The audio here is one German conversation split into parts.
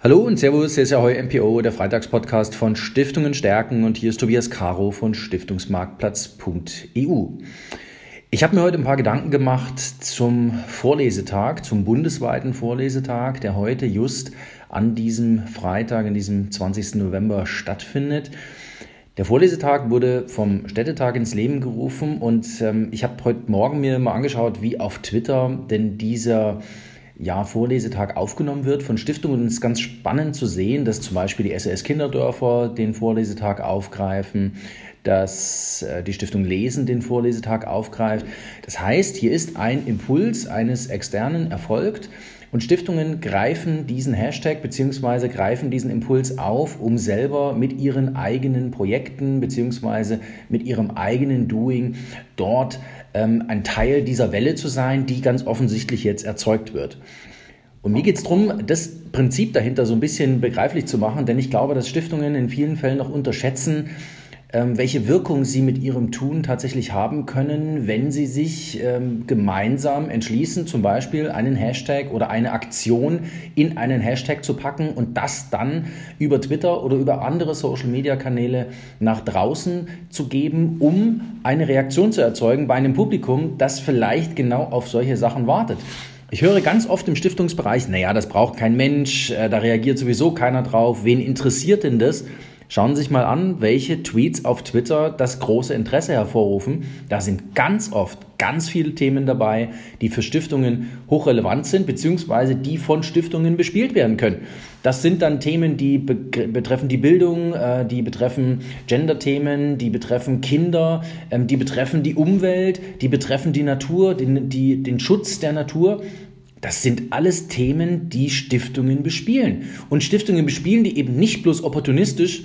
Hallo und Servus, hier ist ja heute MPO, der Freitagspodcast von Stiftungen stärken und hier ist Tobias Caro von Stiftungsmarktplatz.eu. Ich habe mir heute ein paar Gedanken gemacht zum Vorlesetag, zum bundesweiten Vorlesetag, der heute just an diesem Freitag, in diesem 20. November stattfindet. Der Vorlesetag wurde vom Städtetag ins Leben gerufen und ähm, ich habe heute Morgen mir mal angeschaut, wie auf Twitter denn dieser ja, Vorlesetag aufgenommen wird von Stiftungen. Und es ist ganz spannend zu sehen, dass zum Beispiel die SOS Kinderdörfer den Vorlesetag aufgreifen, dass äh, die Stiftung Lesen den Vorlesetag aufgreift. Das heißt, hier ist ein Impuls eines Externen erfolgt und Stiftungen greifen diesen Hashtag bzw. greifen diesen Impuls auf, um selber mit ihren eigenen Projekten bzw. mit ihrem eigenen Doing dort ähm, ein Teil dieser Welle zu sein, die ganz offensichtlich jetzt erzeugt wird. Und mir geht es darum, das Prinzip dahinter so ein bisschen begreiflich zu machen, denn ich glaube, dass Stiftungen in vielen Fällen noch unterschätzen, welche Wirkung sie mit ihrem Tun tatsächlich haben können, wenn sie sich ähm, gemeinsam entschließen, zum Beispiel einen Hashtag oder eine Aktion in einen Hashtag zu packen und das dann über Twitter oder über andere Social-Media-Kanäle nach draußen zu geben, um eine Reaktion zu erzeugen bei einem Publikum, das vielleicht genau auf solche Sachen wartet. Ich höre ganz oft im Stiftungsbereich, naja, das braucht kein Mensch, äh, da reagiert sowieso keiner drauf, wen interessiert denn das? Schauen Sie sich mal an, welche Tweets auf Twitter das große Interesse hervorrufen. Da sind ganz oft ganz viele Themen dabei, die für Stiftungen hochrelevant sind, beziehungsweise die von Stiftungen bespielt werden können. Das sind dann Themen, die be betreffen die Bildung, äh, die betreffen Gender-Themen, die betreffen Kinder, ähm, die betreffen die Umwelt, die betreffen die Natur, den, die, den Schutz der Natur. Das sind alles Themen, die Stiftungen bespielen. Und Stiftungen bespielen die eben nicht bloß opportunistisch,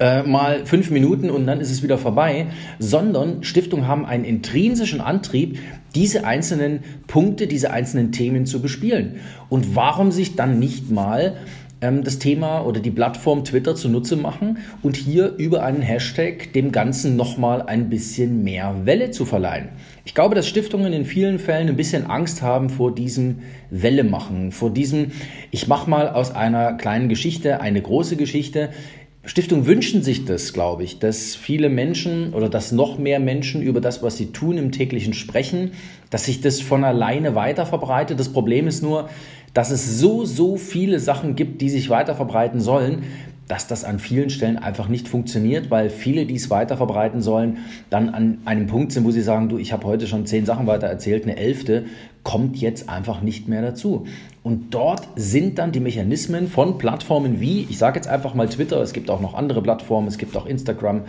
äh, mal fünf Minuten und dann ist es wieder vorbei, sondern Stiftungen haben einen intrinsischen Antrieb, diese einzelnen Punkte, diese einzelnen Themen zu bespielen. Und warum sich dann nicht mal ähm, das Thema oder die Plattform Twitter zunutze machen und hier über einen Hashtag dem Ganzen nochmal ein bisschen mehr Welle zu verleihen. Ich glaube, dass Stiftungen in vielen Fällen ein bisschen Angst haben vor diesem Welle machen, vor diesem, ich mache mal aus einer kleinen Geschichte eine große Geschichte. Stiftungen wünschen sich das, glaube ich, dass viele Menschen oder dass noch mehr Menschen über das, was sie tun, im täglichen sprechen, dass sich das von alleine weiter verbreitet. Das Problem ist nur, dass es so, so viele Sachen gibt, die sich weiter verbreiten sollen, dass das an vielen Stellen einfach nicht funktioniert, weil viele, die es weiter verbreiten sollen, dann an einem Punkt sind, wo sie sagen, du, ich habe heute schon zehn Sachen weiter erzählt, eine elfte kommt jetzt einfach nicht mehr dazu. Und dort sind dann die Mechanismen von Plattformen wie, ich sage jetzt einfach mal Twitter, es gibt auch noch andere Plattformen, es gibt auch Instagram,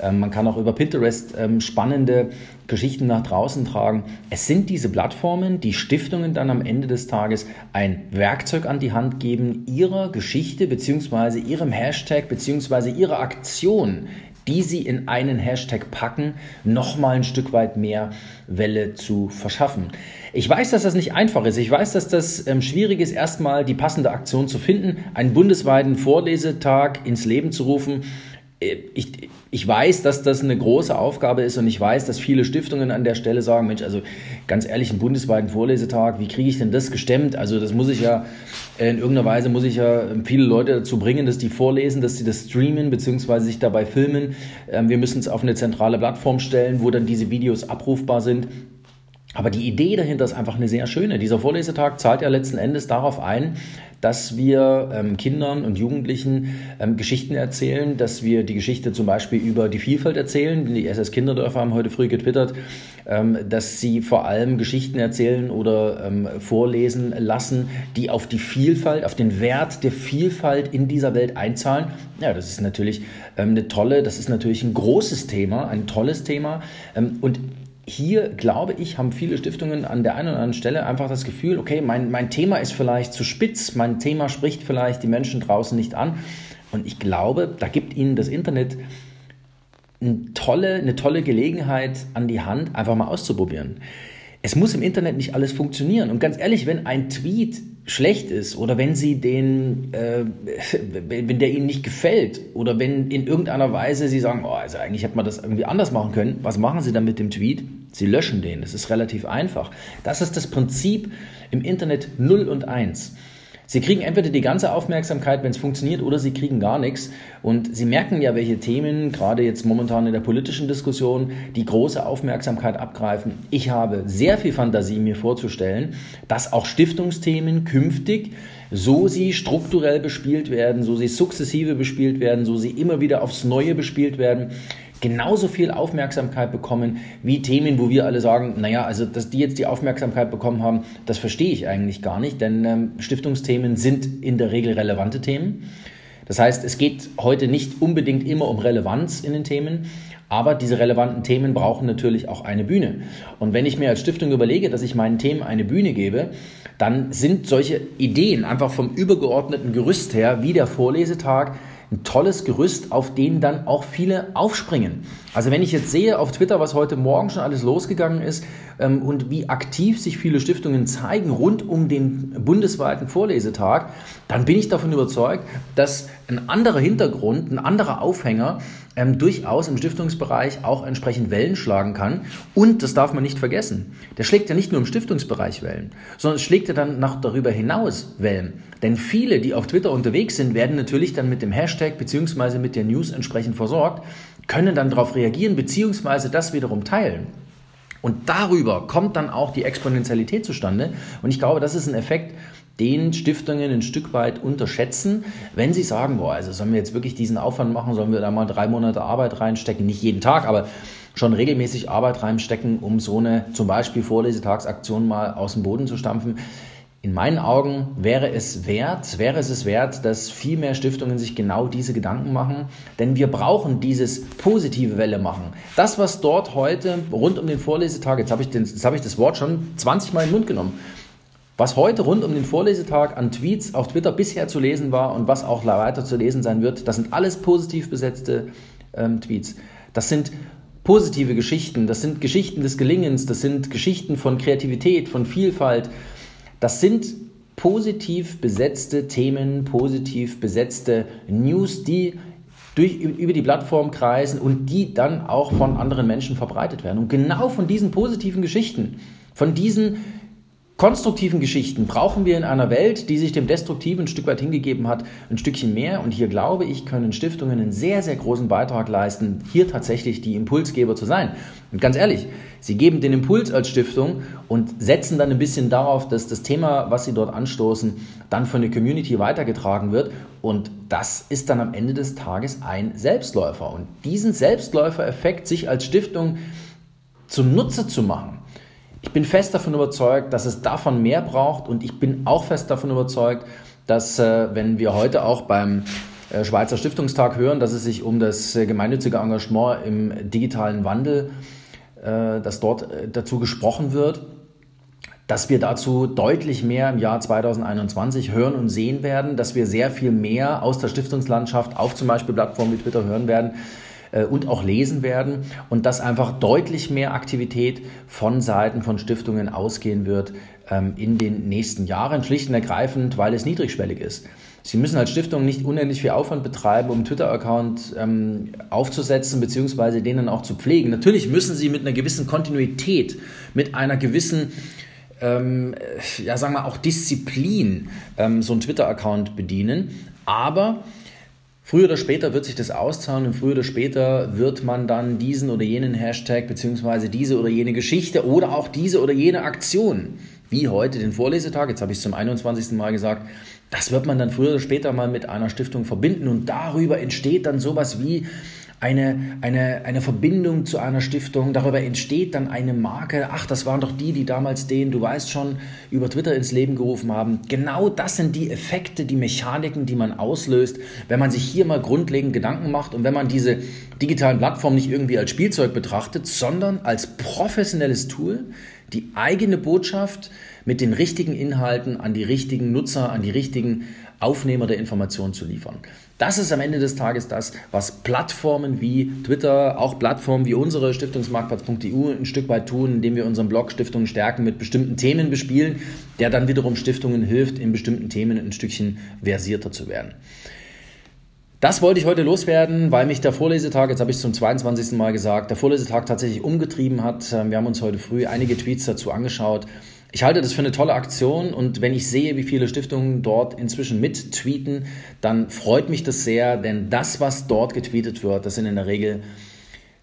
ähm, man kann auch über Pinterest ähm, spannende Geschichten nach draußen tragen. Es sind diese Plattformen, die Stiftungen dann am Ende des Tages ein Werkzeug an die Hand geben, ihrer Geschichte bzw. ihrem Hashtag bzw. ihrer Aktion die sie in einen Hashtag packen, nochmal ein Stück weit mehr Welle zu verschaffen. Ich weiß, dass das nicht einfach ist. Ich weiß, dass das ähm, schwierig ist, erstmal die passende Aktion zu finden, einen bundesweiten Vorlesetag ins Leben zu rufen. Äh, ich, ich weiß, dass das eine große Aufgabe ist und ich weiß, dass viele Stiftungen an der Stelle sagen, Mensch, also ganz ehrlich, einen bundesweiten Vorlesetag, wie kriege ich denn das gestemmt? Also das muss ich ja, in irgendeiner Weise muss ich ja viele Leute dazu bringen, dass die vorlesen, dass sie das streamen, beziehungsweise sich dabei filmen. Ähm, wir müssen es auf eine zentrale Plattform stellen, wo dann diese Videos abrufbar sind. Aber die Idee dahinter ist einfach eine sehr schöne. Dieser Vorlesetag zahlt ja letzten Endes darauf ein, dass wir ähm, Kindern und Jugendlichen ähm, Geschichten erzählen, dass wir die Geschichte zum Beispiel über die Vielfalt erzählen. Die SS Kinderdörfer haben heute früh getwittert, ähm, dass sie vor allem Geschichten erzählen oder ähm, vorlesen lassen, die auf die Vielfalt, auf den Wert der Vielfalt in dieser Welt einzahlen. Ja, das ist natürlich ähm, eine tolle, das ist natürlich ein großes Thema, ein tolles Thema. Ähm, und hier, glaube ich, haben viele Stiftungen an der einen oder anderen Stelle einfach das Gefühl, okay, mein, mein Thema ist vielleicht zu spitz, mein Thema spricht vielleicht die Menschen draußen nicht an. Und ich glaube, da gibt ihnen das Internet eine tolle, eine tolle Gelegenheit an die Hand, einfach mal auszuprobieren. Es muss im Internet nicht alles funktionieren. Und ganz ehrlich, wenn ein Tweet schlecht ist oder wenn sie den, äh, wenn der ihnen nicht gefällt oder wenn in irgendeiner Weise sie sagen, oh, also eigentlich hätte man das irgendwie anders machen können, was machen sie dann mit dem Tweet? Sie löschen den. Das ist relativ einfach. Das ist das Prinzip im Internet 0 und 1. Sie kriegen entweder die ganze Aufmerksamkeit, wenn es funktioniert, oder sie kriegen gar nichts. Und Sie merken ja, welche Themen, gerade jetzt momentan in der politischen Diskussion, die große Aufmerksamkeit abgreifen. Ich habe sehr viel Fantasie, mir vorzustellen, dass auch Stiftungsthemen künftig, so sie strukturell bespielt werden, so sie sukzessive bespielt werden, so sie immer wieder aufs Neue bespielt werden, genauso viel Aufmerksamkeit bekommen wie Themen, wo wir alle sagen, naja, also dass die jetzt die Aufmerksamkeit bekommen haben, das verstehe ich eigentlich gar nicht, denn ähm, Stiftungsthemen sind in der Regel relevante Themen. Das heißt, es geht heute nicht unbedingt immer um Relevanz in den Themen, aber diese relevanten Themen brauchen natürlich auch eine Bühne. Und wenn ich mir als Stiftung überlege, dass ich meinen Themen eine Bühne gebe, dann sind solche Ideen einfach vom übergeordneten Gerüst her, wie der Vorlesetag, ein tolles Gerüst, auf den dann auch viele aufspringen. Also wenn ich jetzt sehe auf Twitter, was heute Morgen schon alles losgegangen ist ähm, und wie aktiv sich viele Stiftungen zeigen rund um den bundesweiten Vorlesetag, dann bin ich davon überzeugt, dass ein anderer Hintergrund, ein anderer Aufhänger ähm, durchaus im Stiftungsbereich auch entsprechend Wellen schlagen kann. Und das darf man nicht vergessen. Der schlägt ja nicht nur im Stiftungsbereich Wellen, sondern schlägt ja dann noch darüber hinaus Wellen. Denn viele, die auf Twitter unterwegs sind, werden natürlich dann mit dem Hashtag bzw. mit der News entsprechend versorgt, können dann darauf reagieren bzw. das wiederum teilen. Und darüber kommt dann auch die Exponentialität zustande. Und ich glaube, das ist ein Effekt, den Stiftungen ein Stück weit unterschätzen, wenn sie sagen, boah, also sollen wir jetzt wirklich diesen Aufwand machen, sollen wir da mal drei Monate Arbeit reinstecken, nicht jeden Tag, aber schon regelmäßig Arbeit reinstecken, um so eine zum Beispiel Vorlesetagsaktion mal aus dem Boden zu stampfen. In meinen Augen wäre es wert, wäre es wert, dass viel mehr Stiftungen sich genau diese Gedanken machen, denn wir brauchen dieses positive Welle machen. Das, was dort heute rund um den Vorlesetag, jetzt habe ich, den, jetzt habe ich das Wort schon 20 Mal in den Mund genommen, was heute rund um den Vorlesetag an Tweets auf Twitter bisher zu lesen war und was auch weiter zu lesen sein wird, das sind alles positiv besetzte ähm, Tweets. Das sind positive Geschichten, das sind Geschichten des Gelingens, das sind Geschichten von Kreativität, von Vielfalt. Das sind positiv besetzte Themen, positiv besetzte News, die durch, über die Plattform kreisen und die dann auch von anderen Menschen verbreitet werden. Und genau von diesen positiven Geschichten, von diesen konstruktiven Geschichten brauchen wir in einer Welt, die sich dem Destruktiven ein Stück weit hingegeben hat, ein Stückchen mehr. Und hier glaube ich, können Stiftungen einen sehr, sehr großen Beitrag leisten, hier tatsächlich die Impulsgeber zu sein. Und ganz ehrlich, sie geben den Impuls als Stiftung und setzen dann ein bisschen darauf, dass das Thema, was sie dort anstoßen, dann von der Community weitergetragen wird. Und das ist dann am Ende des Tages ein Selbstläufer. Und diesen Selbstläufer-Effekt sich als Stiftung zunutze zu machen, ich bin fest davon überzeugt, dass es davon mehr braucht und ich bin auch fest davon überzeugt, dass äh, wenn wir heute auch beim äh, Schweizer Stiftungstag hören, dass es sich um das äh, gemeinnützige Engagement im digitalen Wandel, äh, dass dort dazu gesprochen wird, dass wir dazu deutlich mehr im Jahr 2021 hören und sehen werden, dass wir sehr viel mehr aus der Stiftungslandschaft auf zum Beispiel Plattformen wie Twitter hören werden, äh, und auch lesen werden und dass einfach deutlich mehr Aktivität von Seiten von Stiftungen ausgehen wird ähm, in den nächsten Jahren, schlicht und ergreifend, weil es niedrigschwellig ist. Sie müssen als Stiftung nicht unendlich viel Aufwand betreiben, um Twitter-Account ähm, aufzusetzen bzw. den dann auch zu pflegen. Natürlich müssen Sie mit einer gewissen Kontinuität, mit einer gewissen ähm, ja, sagen wir auch Disziplin ähm, so einen Twitter-Account bedienen. Aber Früher oder später wird sich das auszahlen und früher oder später wird man dann diesen oder jenen Hashtag beziehungsweise diese oder jene Geschichte oder auch diese oder jene Aktion, wie heute den Vorlesetag, jetzt habe ich es zum 21. Mal gesagt, das wird man dann früher oder später mal mit einer Stiftung verbinden und darüber entsteht dann sowas wie eine, eine, eine Verbindung zu einer Stiftung. Darüber entsteht dann eine Marke. Ach, das waren doch die, die damals den, du weißt schon, über Twitter ins Leben gerufen haben. Genau das sind die Effekte, die Mechaniken, die man auslöst, wenn man sich hier mal grundlegend Gedanken macht und wenn man diese digitalen Plattformen nicht irgendwie als Spielzeug betrachtet, sondern als professionelles Tool, die eigene Botschaft mit den richtigen Inhalten an die richtigen Nutzer, an die richtigen Aufnehmer der Information zu liefern. Das ist am Ende des Tages das, was Plattformen wie Twitter, auch Plattformen wie unsere Stiftungsmarktplatz.eu ein Stück weit tun, indem wir unseren Blog Stiftungen stärken mit bestimmten Themen bespielen, der dann wiederum Stiftungen hilft, in bestimmten Themen ein Stückchen versierter zu werden. Das wollte ich heute loswerden, weil mich der Vorlesetag, jetzt habe ich es zum 22. Mal gesagt, der Vorlesetag tatsächlich umgetrieben hat. Wir haben uns heute früh einige Tweets dazu angeschaut Ich halte das für eine tolle Aktion und wenn ich sehe, wie viele Stiftungen dort inzwischen mittweeten, dann freut mich das sehr, denn das, was dort getweetet wird, das sind in der Regel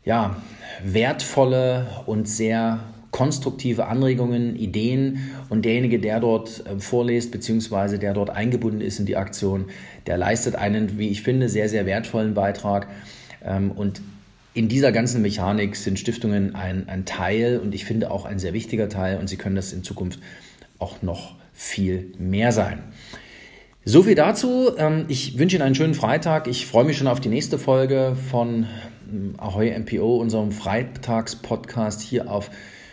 ja, wertvolle und sehr konstruktive Anregungen, Ideen und derjenige, der dort äh, vorliest, beziehungsweise der dort eingebunden ist in die Aktion, der leistet einen, wie ich finde, sehr, sehr wertvollen Beitrag. Ähm, und in dieser ganzen Mechanik sind Stiftungen ein, ein Teil und ich finde auch ein sehr wichtiger Teil und sie können das in Zukunft auch noch viel mehr sein. So viel dazu. Ähm, ich wünsche Ihnen einen schönen Freitag. Ich freue mich schon auf die nächste Folge von ähm, Ahoy MPO, unserem Freitagspodcast hier auf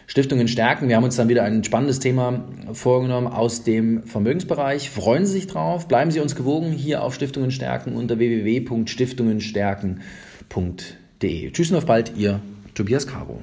Stiftungen stärken. Wir haben uns dann wieder ein spannendes Thema vorgenommen aus dem Vermögensbereich. Freuen Sie sich drauf. Bleiben Sie uns gewogen hier auf Stiftungen stärken unter www.stiftungenstärken.de. Tschüss und auf bald, Ihr Tobias Caro.